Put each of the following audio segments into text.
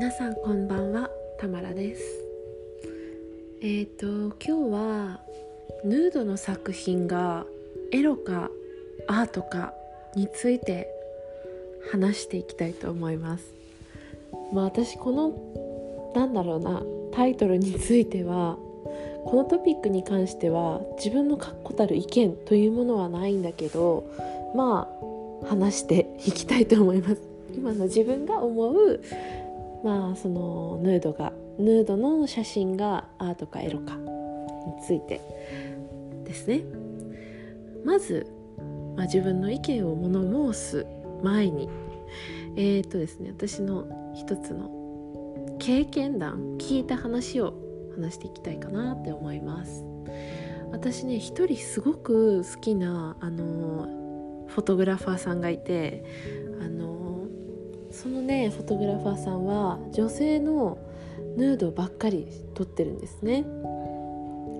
皆さんこんばんはたまらです。えっ、ー、と今日はヌードの作品がエロかアートかについて話していきたいと思います。まあ私このなんだろうなタイトルについてはこのトピックに関しては自分の確固たる意見というものはないんだけどまあ話していきたいと思います。今の自分が思うまあそのヌードがヌードの写真がアートかエロかについてですね。まず、まあ、自分の意見を物申す前にえー、っとですね私の一つの経験談聞いた話を話していきたいかなって思います。私ね一人すごく好きなあのフォトグラファーさんがいてあのそのねフォトグラファーさんは女性のヌードばっかり撮ってるんですね。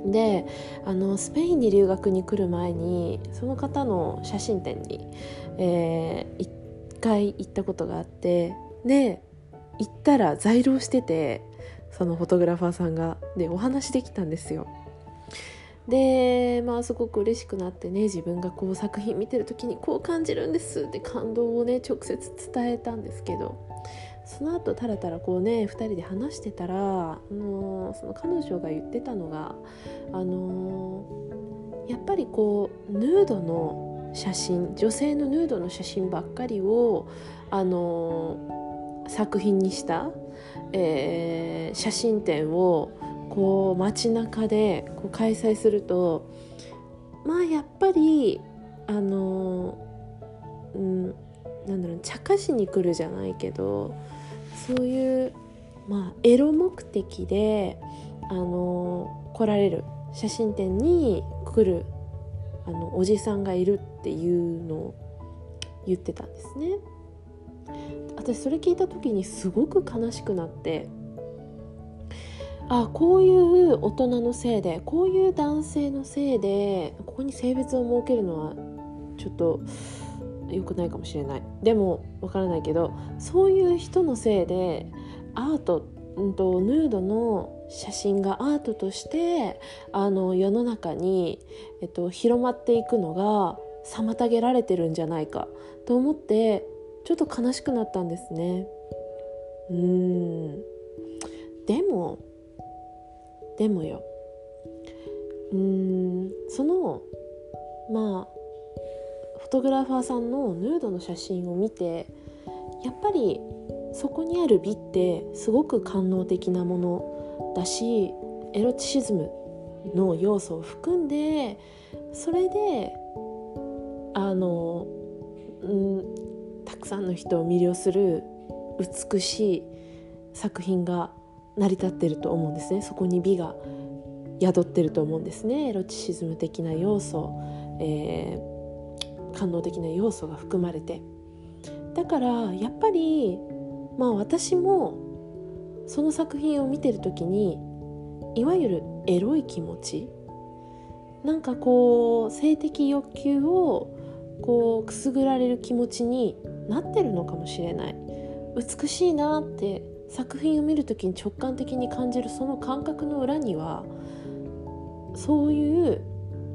であのスペインに留学に来る前にその方の写真展に、えー、1回行ったことがあってで行ったら在廊しててそのフォトグラファーさんがでお話できたんですよ。でまあすごく嬉しくなってね自分がこう作品見てる時にこう感じるんですって感動をね直接伝えたんですけどその後たらたらこうね2人で話してたら、あのその彼女が言ってたのが、あのやっぱりこうヌードの写真女性のヌードの写真ばっかりを、あの作品にした、えー、写真展をこう街中でこう開催するとまあやっぱりあのうんなんだろう茶化しに来るじゃないけどそういうまあエロ目的であの来られる写真展に来るあのおじさんがいるっていうのを言ってたんですね。私それ聞いた時にすごく悲しくなってあこういう大人のせいでこういう男性のせいでここに性別を設けるのはちょっと良くないかもしれないでもわからないけどそういう人のせいでアート、うんと、ヌードの写真がアートとしてあの世の中に、えっと、広まっていくのが妨げられてるんじゃないかと思ってちょっと悲しくなったんですね。うんでもでもよ。うーんそのまあフォトグラファーさんのヌードの写真を見てやっぱりそこにある美ってすごく官能的なものだしエロチシズムの要素を含んでそれであの、うん、たくさんの人を魅了する美しい作品が成り立ってると思うんですね。そこに美が宿ってると思うんですね。エロチシズム的な要素、えー、感動的な要素が含まれて。だからやっぱりまあ私もその作品を見てる時にいわゆるエロい気持ちなんかこう性的欲求をこうくすぐられる気持ちになってるのかもしれない。美しいなって作品を見る時に直感的に感じるその感覚の裏にはそういう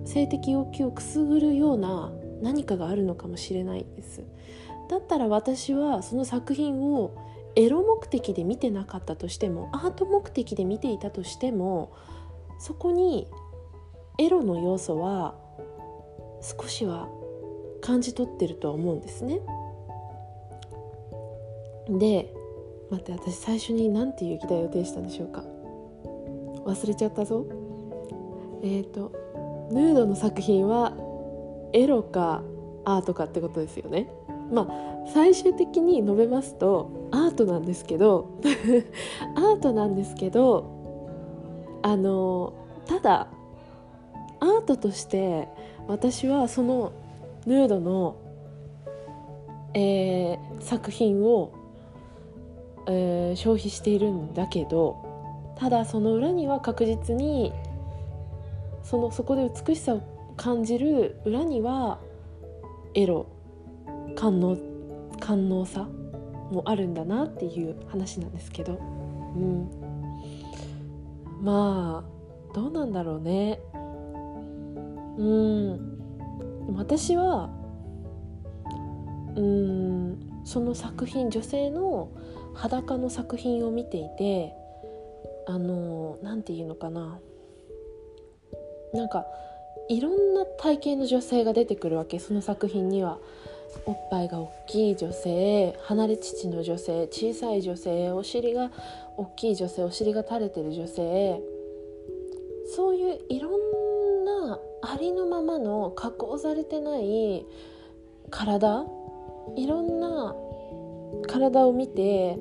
性的欲求をくすぐるような何かがあるのかもしれないですだったら私はその作品をエロ目的で見てなかったとしてもアート目的で見ていたとしてもそこにエロの要素は少しは感じ取ってるとは思うんですね。で待って私最初に何ていう議題を呈したんでしょうか。忘れちゃったぞ。えっ、ー、とヌードの作品はエロかアートかってことですよね。まあ最終的に述べますとアートなんですけど アートなんですけどあのただアートとして私はそのヌードの、えー、作品をえー、消費しているんだけどただその裏には確実にそのそこで美しさを感じる裏にはエロ官能官能さ、もあるんだなっていう話なんですけど、うん、まあどうなんだろうね。うん。私はうんその作品女性の裸の作品を見ていてあの何て言うのかななんかいろんな体型の女性が出てくるわけその作品には。おっぱいが大きい女性離れ乳の女性小さい女性お尻が大きい女性お尻が垂れてる女性そういういろんなありのままの加工されてない体いろんな体を見て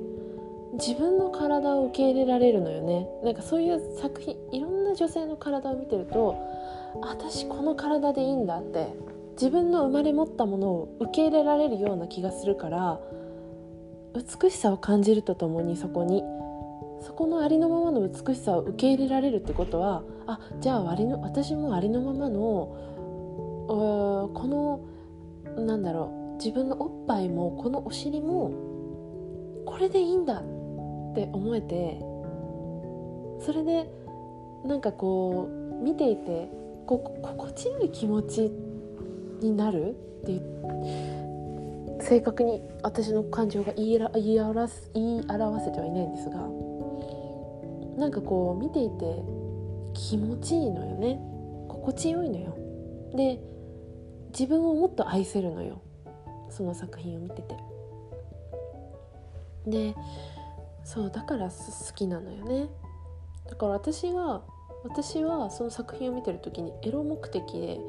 自分の体を受け入れられるのよね。なんかそういう作品いろんな女性の体を見てると私この体でいいんだって自分の生まれ持ったものを受け入れられるような気がするから美しさを感じるとともにそこにそこのありのままの美しさを受け入れられるってことはあじゃあ割の私もありのままのこのなんだろう自分のおっぱいもこのお尻もこれでいいんだって思えてそれでなんかこう見ていてこ心地よい気持ちになるっていう正確に私の感情が言い言い表す言い表せてはいないんですがなんかこう見ていて気持ちいいのよね。心地よいのよ。で自分をもっと愛せるのよ。その作品を見てて。でそうだから好きなのよね。だから私が私はその作品を見てる時にエロ目的で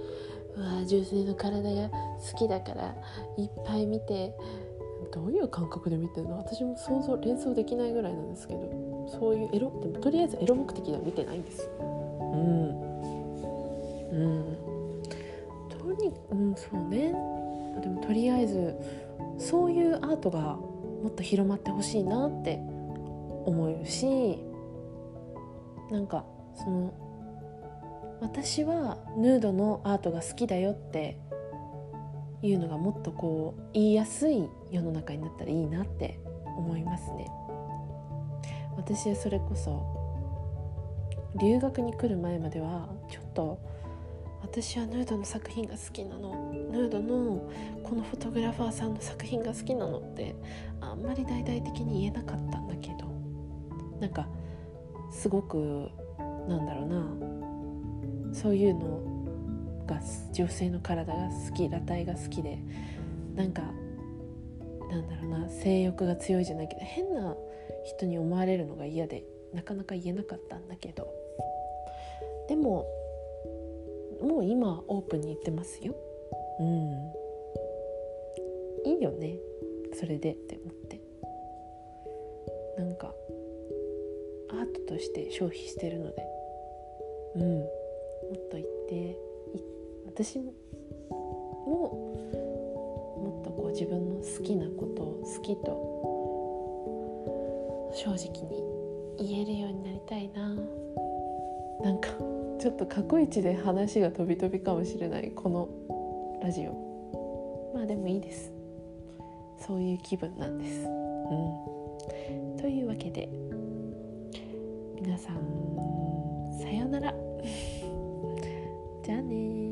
うわ女性の体が好きだからいっぱい見てどういう感覚で見てるの？私も想像連想できないぐらいなんですけどそういうエロでもとりあえずエロ目的では見てないんですうん。うん。とにうんそうねでもとりあえずそういうアートがもっと広まってほしいなって思うしなんかその私はヌードのアートが好きだよっていうのがもっとこう言いやすい世の中になったらいいなって思いますね。私はそれこそ留学に来る前まではちょっと私はヌードの作品が好きなの。ヌードのこのフォトグラファーさんの作品が好きなのってあんまり大々的に言えなかったんだけど。なんかすごくなんだろうな。そういうのが女性の体が好き裸体が好きでなんかなんだろうな。性欲が強いじゃないけど変な人に思われるのが嫌でなかなか言えなかったんだけど。でももう今オープンに言ってますよ。うん。いいよね。それでって思って。なんかアートとして消費してるので。うん。もっと言って私ももっとこう自分の好きなことを好きと正直に言えるようになりたいな。なんか。ちょっと過去一で話が飛び飛びかもしれないこのラジオ。まあでもいいです。そういう気分なんです。うん。というわけで皆さんさようなら。じゃあね